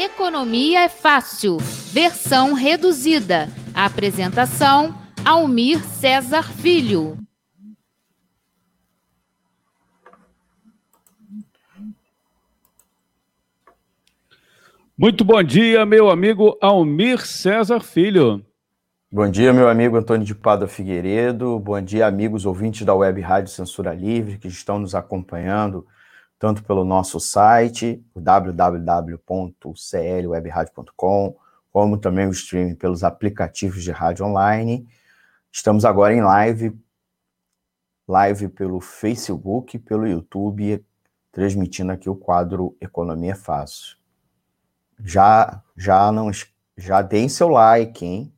Economia é Fácil, versão reduzida. Apresentação: Almir César Filho. Muito bom dia, meu amigo Almir César Filho. Bom dia, meu amigo Antônio de Pada Figueiredo. Bom dia, amigos ouvintes da Web Rádio Censura Livre que estão nos acompanhando tanto pelo nosso site, www.clwebradio.com, como também o streaming pelos aplicativos de rádio online. Estamos agora em live, live pelo Facebook, pelo YouTube, transmitindo aqui o quadro Economia Fácil. Já, já não, já deem seu like, hein?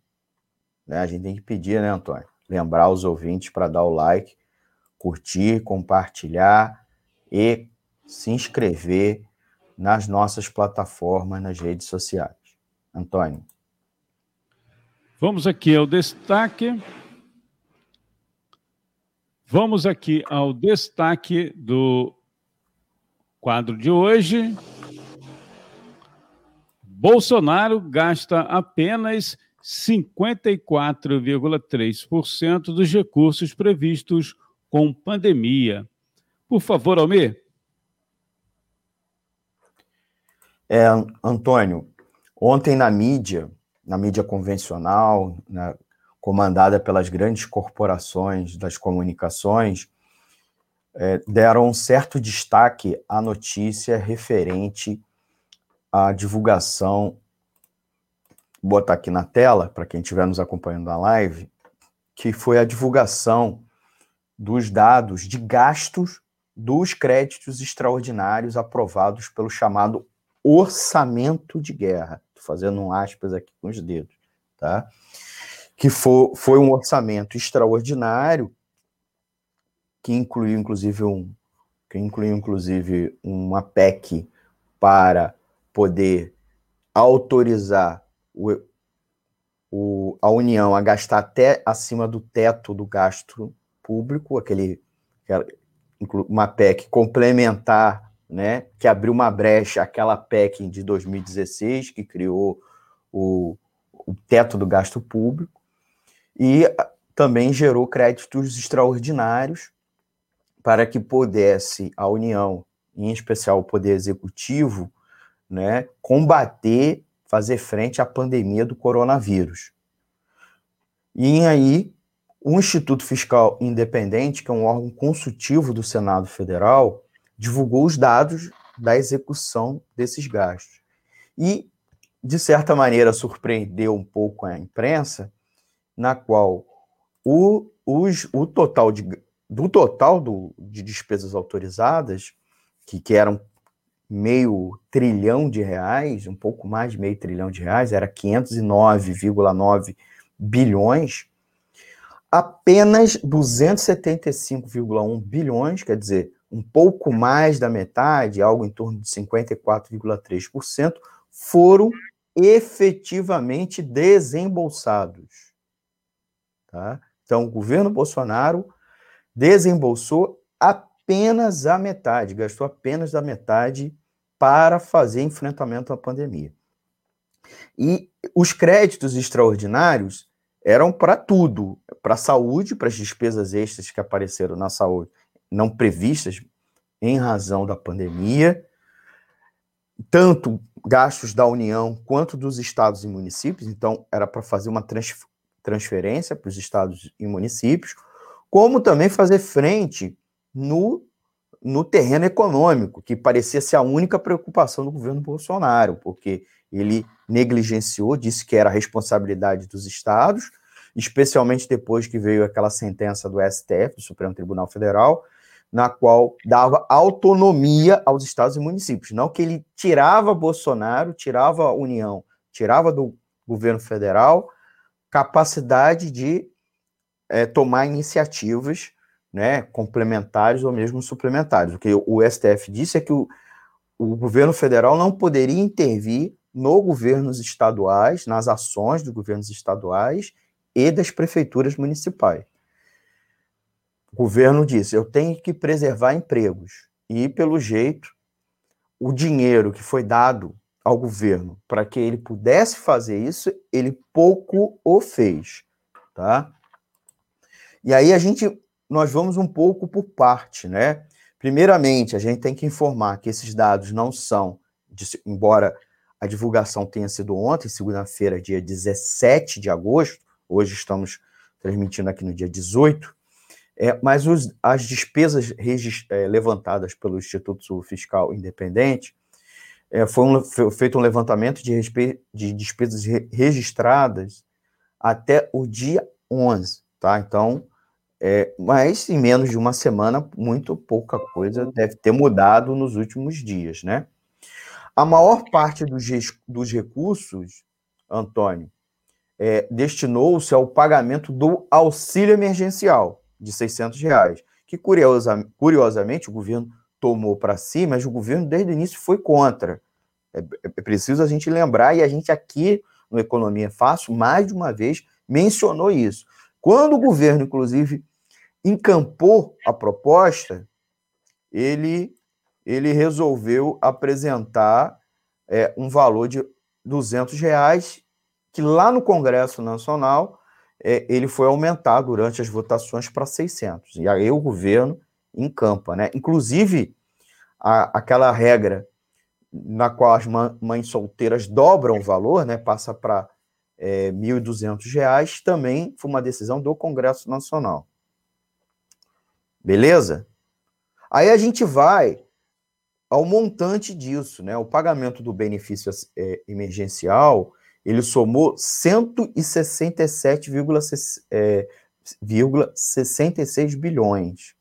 Né? A gente tem que pedir, né, Antônio? Lembrar os ouvintes para dar o like, curtir, compartilhar e se inscrever nas nossas plataformas, nas redes sociais. Antônio. Vamos aqui ao destaque. Vamos aqui ao destaque do quadro de hoje. Bolsonaro gasta apenas 54,3% dos recursos previstos com pandemia. Por favor, Almir. É, Antônio, ontem na mídia, na mídia convencional, né, comandada pelas grandes corporações das comunicações, é, deram um certo destaque à notícia referente à divulgação. Vou botar aqui na tela, para quem estiver nos acompanhando na live, que foi a divulgação dos dados de gastos dos créditos extraordinários aprovados pelo chamado orçamento de guerra. Estou fazendo um aspas aqui com os dedos, tá? Que foi, foi um orçamento extraordinário que incluiu inclusive um que incluiu inclusive uma PEC para poder autorizar o, o, a União a gastar até acima do teto do gasto público, aquele uma PEC complementar né, que abriu uma brecha aquela PEC de 2016, que criou o, o teto do gasto público, e também gerou créditos extraordinários para que pudesse a União, em especial o Poder Executivo, né, combater, fazer frente à pandemia do coronavírus. E aí, o Instituto Fiscal Independente, que é um órgão consultivo do Senado Federal, divulgou os dados da execução desses gastos. E, de certa maneira, surpreendeu um pouco a imprensa, na qual o, os, o total de, do total do, de despesas autorizadas, que, que eram meio trilhão de reais, um pouco mais de meio trilhão de reais, era 509,9 bilhões, apenas 275,1 bilhões, quer dizer, um pouco mais da metade, algo em torno de 54,3%, foram efetivamente desembolsados. Tá? Então, o governo Bolsonaro desembolsou apenas a metade, gastou apenas a metade para fazer enfrentamento à pandemia. E os créditos extraordinários eram para tudo, para a saúde, para as despesas extras que apareceram na saúde, não previstas em razão da pandemia, tanto gastos da União quanto dos estados e municípios, então era para fazer uma transferência para os estados e municípios, como também fazer frente no, no terreno econômico, que parecia ser a única preocupação do governo Bolsonaro, porque ele negligenciou, disse que era responsabilidade dos estados, especialmente depois que veio aquela sentença do STF, do Supremo Tribunal Federal, na qual dava autonomia aos estados e municípios. Não que ele tirava Bolsonaro, tirava a União, tirava do governo federal capacidade de é, tomar iniciativas né, complementares ou mesmo suplementares. O que o STF disse é que o, o governo federal não poderia intervir no governos estaduais, nas ações dos governos estaduais e das prefeituras municipais governo disse: eu tenho que preservar empregos. E, pelo jeito, o dinheiro que foi dado ao governo para que ele pudesse fazer isso, ele pouco o fez, tá? E aí a gente, nós vamos um pouco por parte, né? Primeiramente, a gente tem que informar que esses dados não são, embora a divulgação tenha sido ontem, segunda-feira, dia 17 de agosto, hoje estamos transmitindo aqui no dia 18, é, mas os, as despesas é, levantadas pelo Instituto Fiscal Independente, é, foi, um, foi, feito um levantamento de, de despesas re, registradas até o dia 11, tá? Então, é, mas em menos de uma semana, muito pouca coisa deve ter mudado nos últimos dias, né? A maior parte dos, dos recursos, Antônio, é, destinou-se ao pagamento do auxílio emergencial de 600 reais, que curiosa, curiosamente o governo tomou para si, mas o governo desde o início foi contra. É, é preciso a gente lembrar, e a gente aqui no Economia Fácil, mais de uma vez, mencionou isso. Quando o governo, inclusive, encampou a proposta, ele, ele resolveu apresentar é, um valor de 200 reais, que lá no Congresso Nacional é, ele foi aumentado durante as votações para 600. E aí o governo encampa, né? Inclusive, a, aquela regra na qual as mães solteiras dobram o valor, né, passa para é, R$ 1.200, também foi uma decisão do Congresso Nacional. Beleza? Aí a gente vai ao montante disso, né? O pagamento do benefício é, emergencial, ele somou 167,66 é, bilhões,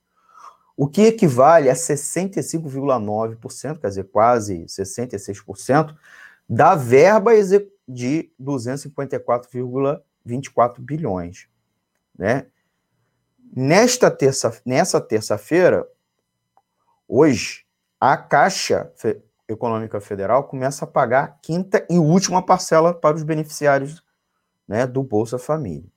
o que equivale a 65,9%, quer dizer, quase 66%, da verba de 254,24 bilhões, né? Nesta terça, nessa terça-feira, hoje, a Caixa Econômica Federal começa a pagar a quinta e última parcela para os beneficiários né, do Bolsa Família.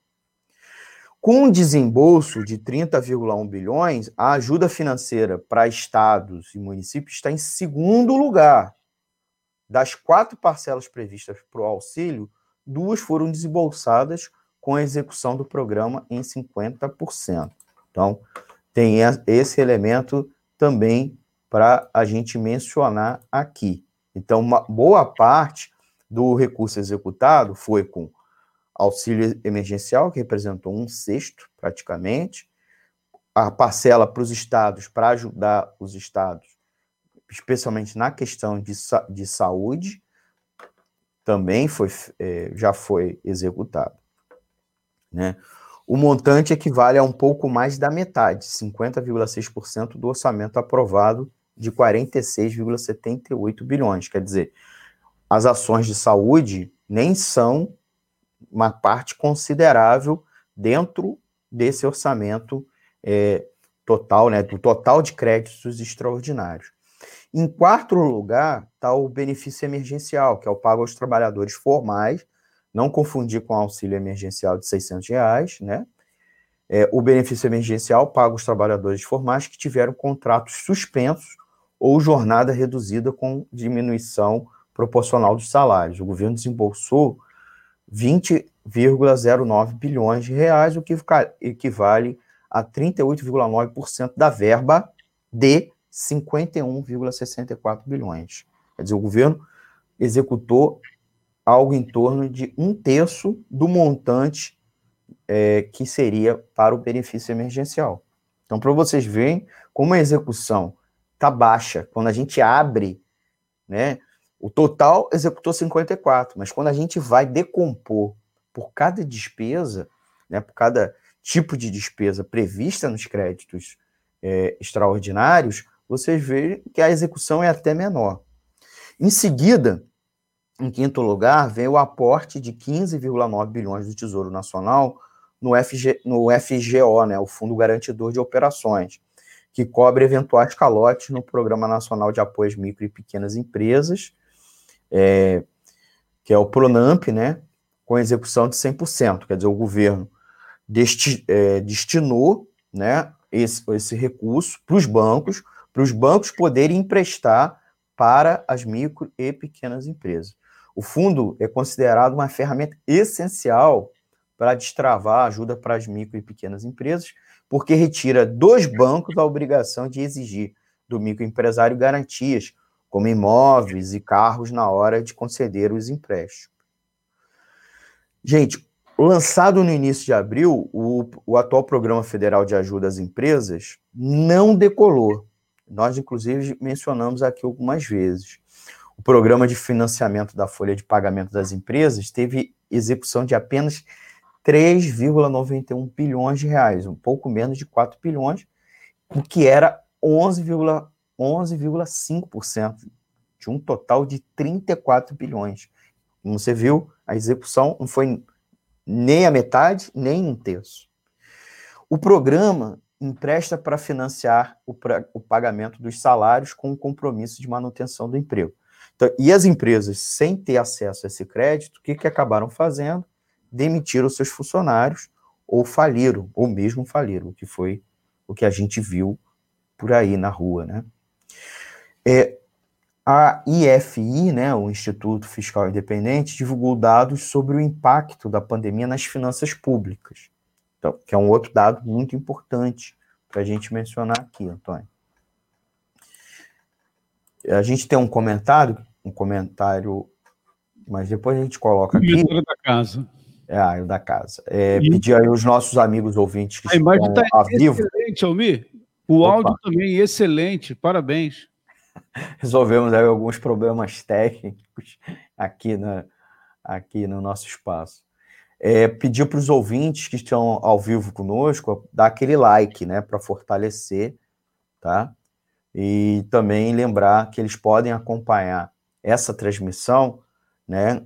Com um desembolso de 30,1 bilhões, a ajuda financeira para estados e municípios está em segundo lugar. Das quatro parcelas previstas para o auxílio, duas foram desembolsadas com a execução do programa em 50%. Então, tem esse elemento também para a gente mencionar aqui. Então, uma boa parte do recurso executado foi com auxílio emergencial, que representou um sexto, praticamente, a parcela para os estados, para ajudar os estados, especialmente na questão de, de saúde, também foi, é, já foi executado. Né? O montante equivale a um pouco mais da metade, 50,6% do orçamento aprovado de 46,78 bilhões. Quer dizer, as ações de saúde nem são uma parte considerável dentro desse orçamento é, total, né, do total de créditos extraordinários. Em quarto lugar está o benefício emergencial, que é o pago aos trabalhadores formais não confundir com o auxílio emergencial de 600 reais, né? É, o benefício emergencial paga aos trabalhadores formais que tiveram contratos suspensos ou jornada reduzida com diminuição proporcional dos salários. O governo desembolsou 20,09 bilhões de reais, o que equivale a 38,9% da verba de 51,64 bilhões. Quer dizer, o governo executou algo em torno de um terço do montante é, que seria para o benefício emergencial. Então, para vocês verem como a execução está baixa, quando a gente abre, né, o total executou 54, mas quando a gente vai decompor por cada despesa, né, por cada tipo de despesa prevista nos créditos é, extraordinários, vocês veem que a execução é até menor. Em seguida, em quinto lugar, vem o aporte de 15,9 bilhões do Tesouro Nacional no, FG, no FGO, né, o Fundo Garantidor de Operações, que cobre eventuais calotes no Programa Nacional de Apoio às Micro e Pequenas Empresas, é, que é o PRONAMP, né, com execução de 100%. Quer dizer, o governo desti, é, destinou né, esse, esse recurso para os bancos, para os bancos poderem emprestar para as micro e pequenas empresas. O fundo é considerado uma ferramenta essencial para destravar ajuda para as micro e pequenas empresas, porque retira dos bancos a obrigação de exigir do microempresário garantias, como imóveis e carros, na hora de conceder os empréstimos. Gente, lançado no início de abril, o, o atual Programa Federal de Ajuda às Empresas não decolou. Nós, inclusive, mencionamos aqui algumas vezes. O programa de financiamento da folha de pagamento das empresas teve execução de apenas 3,91 bilhões de reais, um pouco menos de 4 bilhões, o que era 11,5% 11, de um total de 34 bilhões. Como você viu, a execução não foi nem a metade, nem um terço. O programa empresta para financiar o, pra, o, pagamento dos salários com o compromisso de manutenção do emprego. Então, e as empresas, sem ter acesso a esse crédito, o que, que acabaram fazendo? Demitiram seus funcionários ou faliram, ou mesmo faliram, o que foi o que a gente viu por aí na rua, né? É, a IFI, né, o Instituto Fiscal Independente, divulgou dados sobre o impacto da pandemia nas finanças públicas, então, que é um outro dado muito importante para a gente mencionar aqui, Antônio. A gente tem um comentário, um comentário, mas depois a gente coloca aqui. da casa. É, o da casa. É, e... Pedir aí os nossos amigos ouvintes que a imagem estão tá ao vivo. Excelente, Almir. O Opa. áudio também excelente, parabéns. resolvemos aí alguns problemas técnicos aqui, na, aqui no nosso espaço. É, pedir para os ouvintes que estão ao vivo conosco dar aquele like, né, para fortalecer, tá? E também lembrar que eles podem acompanhar essa transmissão, né,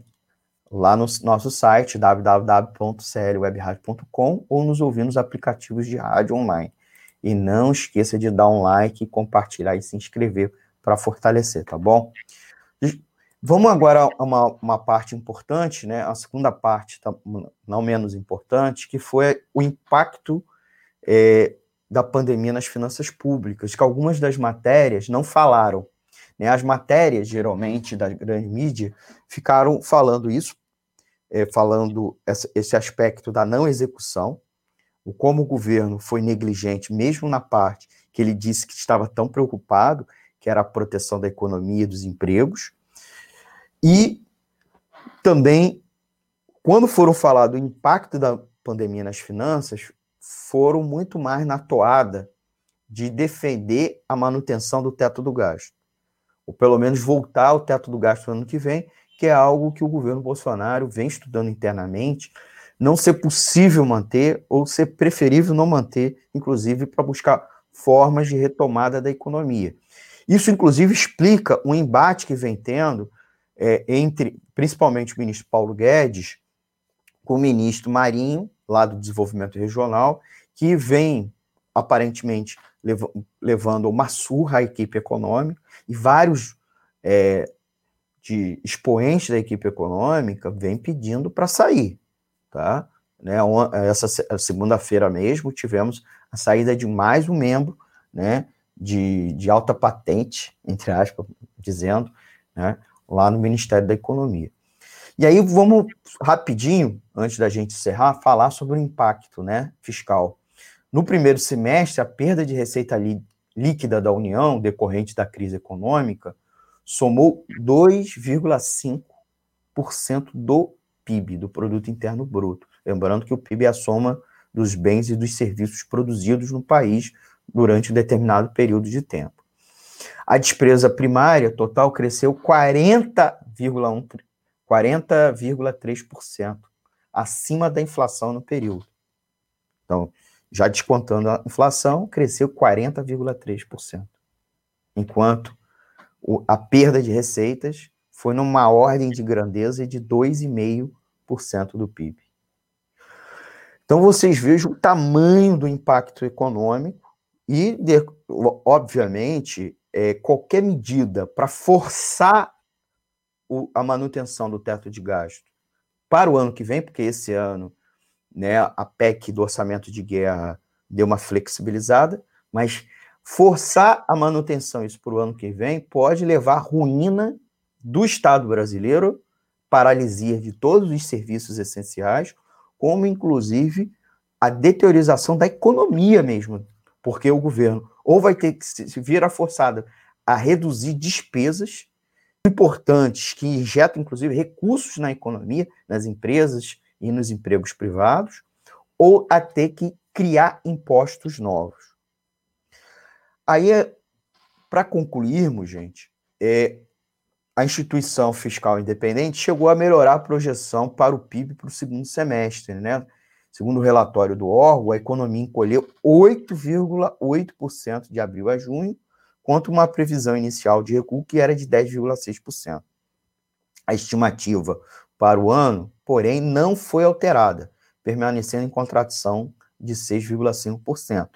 lá no nosso site www.clwebradio.com ou nos ouvir nos aplicativos de rádio online. E não esqueça de dar um like, compartilhar e se inscrever para fortalecer, tá bom? Vamos agora a uma, uma parte importante, né? A segunda parte, não menos importante, que foi o impacto é, da pandemia nas finanças públicas, que algumas das matérias não falaram. Né? As matérias, geralmente, da grande mídia, ficaram falando isso, é, falando essa, esse aspecto da não execução, o como o governo foi negligente, mesmo na parte que ele disse que estava tão preocupado, que era a proteção da economia e dos empregos. E também, quando foram falar do impacto da pandemia nas finanças, foram muito mais na toada de defender a manutenção do teto do gasto. Ou pelo menos voltar ao teto do gasto no ano que vem, que é algo que o governo Bolsonaro vem estudando internamente, não ser possível manter ou ser preferível não manter, inclusive para buscar formas de retomada da economia. Isso, inclusive, explica o embate que vem tendo é, entre, principalmente, o ministro Paulo Guedes com o ministro Marinho, lá do Desenvolvimento Regional, que vem, aparentemente, lev levando uma surra à equipe econômica, e vários é, de expoentes da equipe econômica vêm pedindo para sair. Tá? Né, essa segunda-feira mesmo tivemos a saída de mais um membro né, de, de alta patente, entre aspas, dizendo, né, lá no Ministério da Economia. E aí vamos rapidinho, antes da gente encerrar, falar sobre o impacto né, fiscal. No primeiro semestre, a perda de receita líquida da União, decorrente da crise econômica, somou 2,5% do PIB, do Produto Interno Bruto. Lembrando que o PIB é a soma dos bens e dos serviços produzidos no país durante um determinado período de tempo. A despesa primária total cresceu 40,1 40,3% acima da inflação no período. Então, já descontando a inflação, cresceu 40,3%. Enquanto o, a perda de receitas foi numa ordem de grandeza de 2,5% do PIB. Então, vocês vejam o tamanho do impacto econômico e, de, obviamente, é, qualquer medida para forçar o, a manutenção do teto de gasto para o ano que vem, porque esse ano né, a PEC do orçamento de guerra deu uma flexibilizada, mas Forçar a manutenção isso para o ano que vem pode levar à ruína do Estado brasileiro, paralisia de todos os serviços essenciais, como inclusive a deteriorização da economia mesmo, porque o governo ou vai ter que se virar forçado a reduzir despesas importantes que injetam inclusive recursos na economia, nas empresas e nos empregos privados, ou a ter que criar impostos novos. Aí, é, para concluirmos, gente, é, a instituição fiscal independente chegou a melhorar a projeção para o PIB para o segundo semestre, né? Segundo o relatório do órgão, a economia encolheu 8,8% de abril a junho, contra uma previsão inicial de recuo que era de 10,6%. A estimativa para o ano, porém, não foi alterada, permanecendo em contradição de 6,5%.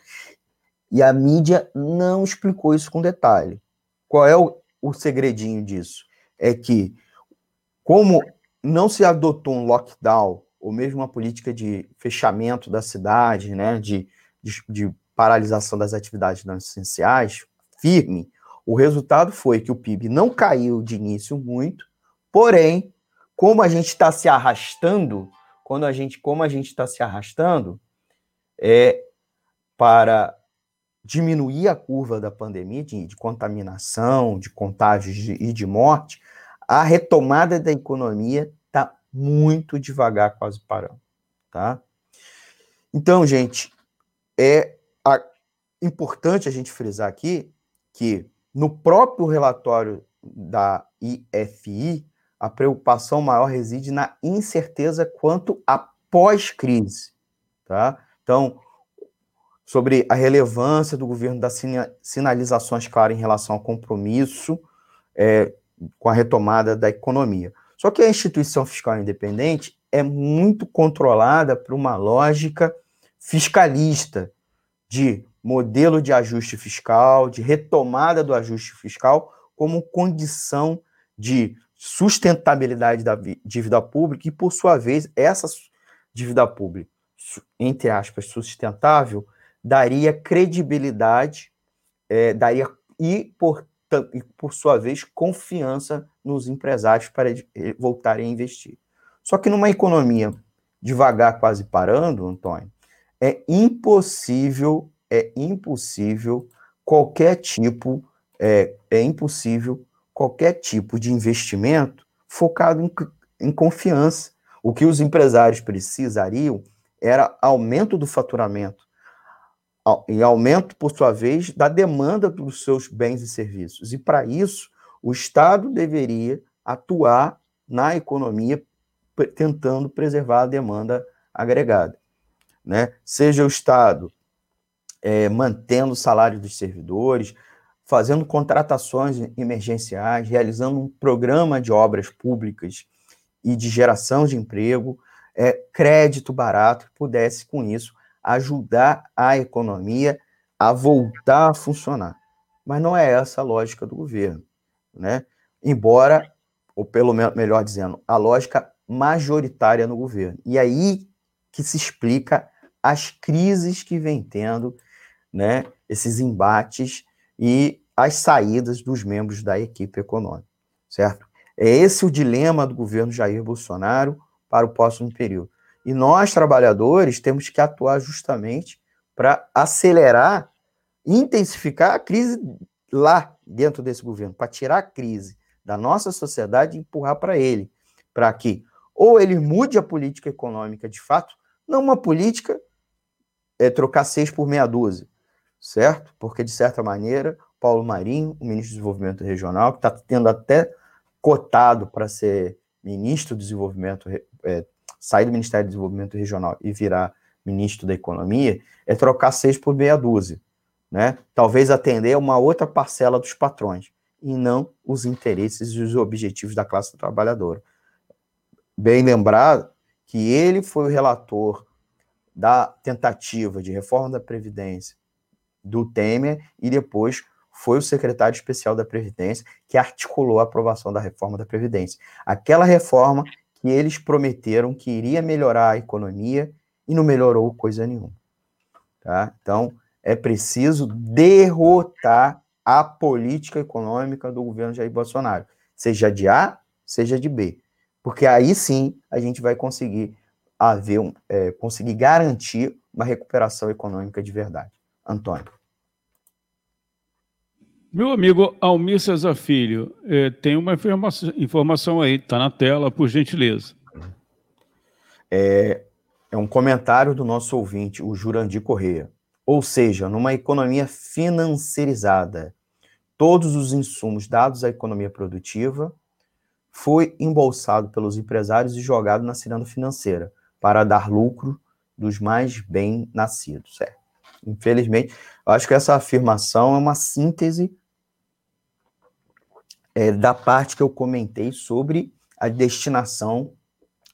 E a mídia não explicou isso com detalhe. Qual é o, o segredinho disso? É que, como não se adotou um lockdown ou mesmo uma política de fechamento da cidade, né, de, de, de paralisação das atividades não essenciais, firme, o resultado foi que o PIB não caiu de início muito, porém, como a gente está se arrastando, quando a gente, como a gente está se arrastando, é para diminuir a curva da pandemia, de, de contaminação, de contágios de, e de morte, a retomada da economia muito devagar, quase parando, tá? Então, gente, é a, importante a gente frisar aqui que no próprio relatório da IFI, a preocupação maior reside na incerteza quanto à pós-crise, tá? Então, sobre a relevância do governo das sinalizações claras em relação ao compromisso é, com a retomada da economia. Só que a instituição fiscal independente é muito controlada por uma lógica fiscalista de modelo de ajuste fiscal, de retomada do ajuste fiscal como condição de sustentabilidade da dívida pública e, por sua vez, essa dívida pública, entre aspas, sustentável, daria credibilidade, é, daria e, por, e, por sua vez, confiança nos empresários para voltarem a investir. Só que numa economia devagar, quase parando, Antônio, é impossível, é impossível qualquer tipo, é, é impossível qualquer tipo de investimento focado em, em confiança. O que os empresários precisariam era aumento do faturamento, e aumento, por sua vez, da demanda dos seus bens e serviços. E para isso, o Estado deveria atuar na economia tentando preservar a demanda agregada. Né? Seja o Estado é, mantendo o salário dos servidores, fazendo contratações emergenciais, realizando um programa de obras públicas e de geração de emprego, é, crédito barato, que pudesse, com isso, ajudar a economia a voltar a funcionar. Mas não é essa a lógica do governo né? Embora, ou pelo menos, melhor dizendo, a lógica majoritária no governo. E aí que se explica as crises que vem tendo, né? Esses embates e as saídas dos membros da equipe econômica, certo? É esse o dilema do governo Jair Bolsonaro para o próximo período. E nós, trabalhadores, temos que atuar justamente para acelerar, intensificar a crise lá dentro desse governo, para tirar a crise da nossa sociedade e empurrar para ele, para que ou ele mude a política econômica de fato, não uma política é trocar seis por meia dúzia, certo? Porque, de certa maneira, Paulo Marinho, o ministro do Desenvolvimento Regional, que está tendo até cotado para ser ministro do Desenvolvimento, é, sair do Ministério do Desenvolvimento Regional e virar ministro da Economia, é trocar seis por meia dúzia né? Talvez atender uma outra parcela dos patrões e não os interesses e os objetivos da classe trabalhadora. Bem lembrado que ele foi o relator da tentativa de reforma da Previdência do Temer e depois foi o secretário especial da Previdência que articulou a aprovação da reforma da Previdência. Aquela reforma que eles prometeram que iria melhorar a economia e não melhorou coisa nenhuma. Tá? Então, é preciso derrotar a política econômica do governo Jair Bolsonaro, seja de A, seja de B, porque aí sim a gente vai conseguir haver um, é, conseguir garantir uma recuperação econômica de verdade. Antônio. Meu amigo Almir Cesar Filho, é, tem uma informação, informação aí, está na tela, por gentileza. É, é um comentário do nosso ouvinte, o Jurandir Correia. Ou seja, numa economia financiarizada, todos os insumos dados à economia produtiva foi embolsado pelos empresários e jogado na ciranda financeira para dar lucro dos mais bem nascidos. É. Infelizmente, eu acho que essa afirmação é uma síntese é, da parte que eu comentei sobre a destinação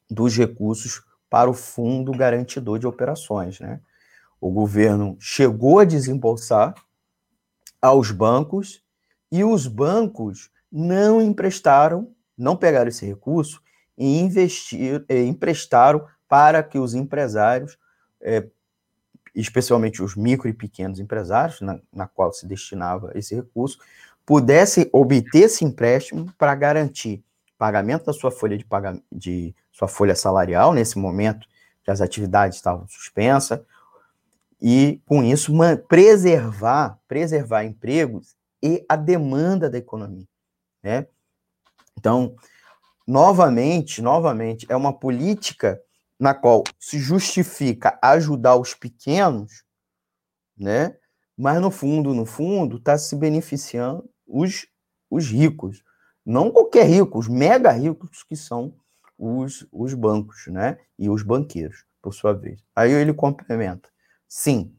dos recursos para o Fundo Garantidor de Operações. Né? O governo chegou a desembolsar aos bancos e os bancos não emprestaram, não pegaram esse recurso e investir, emprestaram para que os empresários, é, especialmente os micro e pequenos empresários, na, na qual se destinava esse recurso, pudessem obter esse empréstimo para garantir pagamento da sua folha de, pagamento, de sua folha salarial nesse momento que as atividades estavam suspensas e com isso preservar preservar empregos e a demanda da economia, né? Então, novamente, novamente é uma política na qual se justifica ajudar os pequenos, né? Mas no fundo, no fundo, está se beneficiando os, os ricos. Não qualquer rico, os mega ricos que são os, os bancos, né? E os banqueiros, por sua vez. Aí ele complementa. Sim,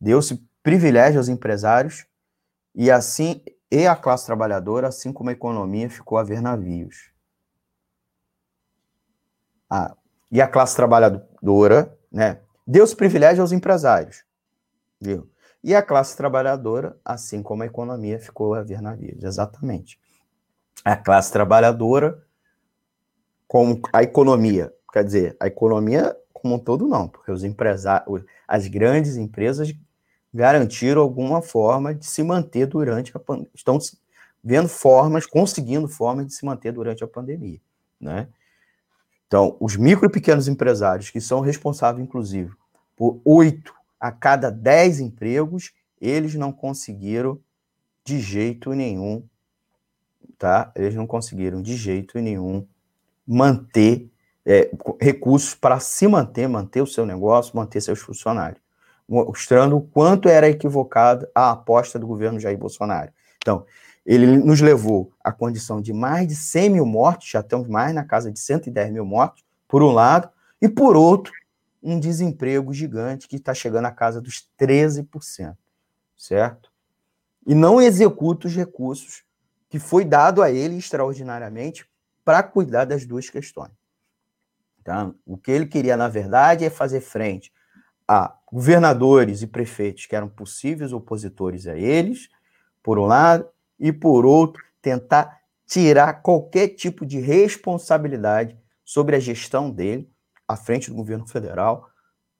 deu-se privilégio aos empresários e assim e a classe trabalhadora, assim como a economia ficou a ver navios. Ah, e a classe trabalhadora, né? Deu-se privilégio aos empresários. Viu? E a classe trabalhadora, assim como a economia, ficou a ver navios. Exatamente. A classe trabalhadora, como a economia, quer dizer, a economia como um todo não, porque os empresários, as grandes empresas garantiram alguma forma de se manter durante a pandemia, estão vendo formas, conseguindo formas de se manter durante a pandemia, né? Então, os micro e pequenos empresários, que são responsáveis, inclusive, por oito a cada 10 empregos, eles não conseguiram de jeito nenhum, tá? Eles não conseguiram de jeito nenhum manter é, recursos para se manter, manter o seu negócio, manter seus funcionários, mostrando o quanto era equivocada a aposta do governo Jair Bolsonaro. Então, ele nos levou à condição de mais de 100 mil mortos, já estamos mais na casa de 110 mil mortos, por um lado, e por outro, um desemprego gigante que está chegando à casa dos 13%, certo? E não executa os recursos que foi dado a ele extraordinariamente para cuidar das duas questões. Tá? O que ele queria, na verdade, é fazer frente a governadores e prefeitos que eram possíveis opositores a eles, por um lado, e por outro, tentar tirar qualquer tipo de responsabilidade sobre a gestão dele à frente do governo federal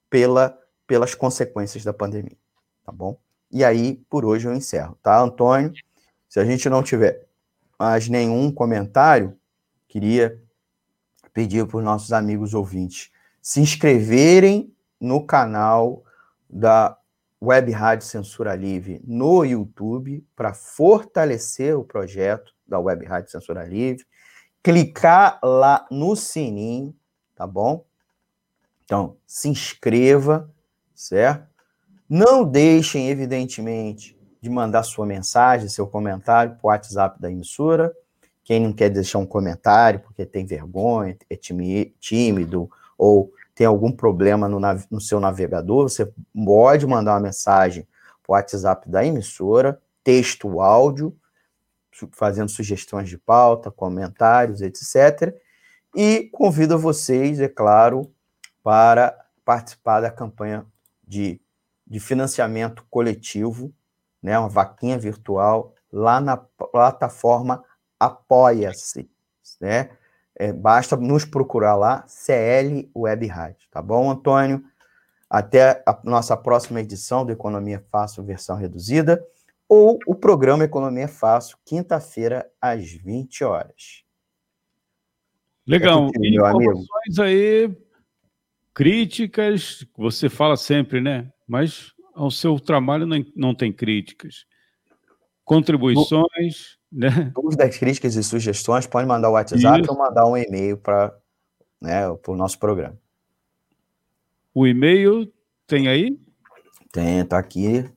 pela, pelas consequências da pandemia, tá bom? E aí, por hoje eu encerro, tá, Antônio? Se a gente não tiver mais nenhum comentário, queria pedir para os nossos amigos ouvintes se inscreverem no canal da Web Rádio Censura Livre no YouTube para fortalecer o projeto da Web Rádio Censura Livre, clicar lá no sininho, tá bom? Então, se inscreva, certo? Não deixem, evidentemente, de mandar sua mensagem, seu comentário para o WhatsApp da emissora. Quem não quer deixar um comentário porque tem vergonha, é tímido ou tem algum problema no, no seu navegador, você pode mandar uma mensagem para o WhatsApp da emissora, texto, áudio, fazendo sugestões de pauta, comentários, etc. E convido vocês, é claro, para participar da campanha de, de financiamento coletivo, né, uma vaquinha virtual, lá na plataforma Apoia-se. Né? É, basta nos procurar lá, CL Web Rádio, tá bom, Antônio? Até a nossa próxima edição do Economia Fácil, versão reduzida, ou o programa Economia Fácil, quinta-feira, às 20 horas. Legal. É e informações aí, críticas, você fala sempre, né? Mas ao seu trabalho não, não tem críticas. Contribuições, né? Dúvidas, críticas e sugestões, pode mandar o WhatsApp Isso. ou mandar um e-mail para né, o nosso programa. O e-mail tem aí? Tem, tá aqui.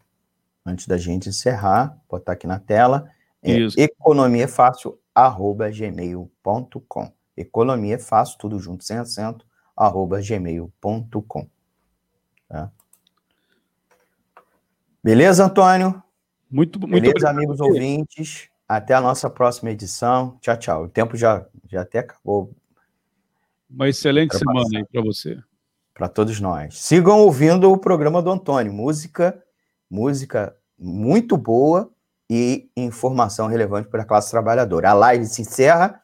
Antes da gente encerrar, estar aqui na tela. É economiafácil.gmail.com Economia é fácil, tudo junto, sem acento, arroba gmail.com. Tá? Beleza, Antônio? Muito, muito Beleza, obrigado. amigos ouvintes. Até a nossa próxima edição. Tchau, tchau. O tempo já, já até acabou. Uma excelente semana aí para você. Para todos nós. Sigam ouvindo o programa do Antônio. Música, música muito boa e informação relevante para a classe trabalhadora. A live se encerra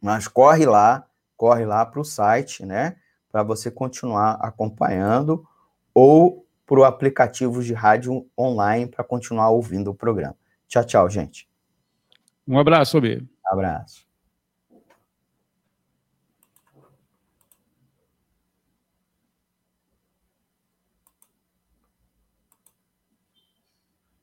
mas corre lá, corre lá para o site, né? Para você continuar acompanhando ou para o aplicativo de rádio online para continuar ouvindo o programa. Tchau, tchau, gente. Um abraço, Almir. Abraço.